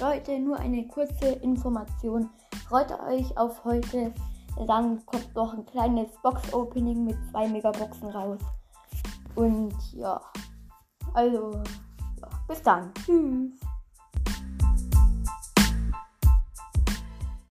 Leute, nur eine kurze Information. Freut euch auf heute. Dann kommt noch ein kleines Box-Opening mit zwei Megaboxen raus. Und ja, also, ja, bis dann. Tschüss.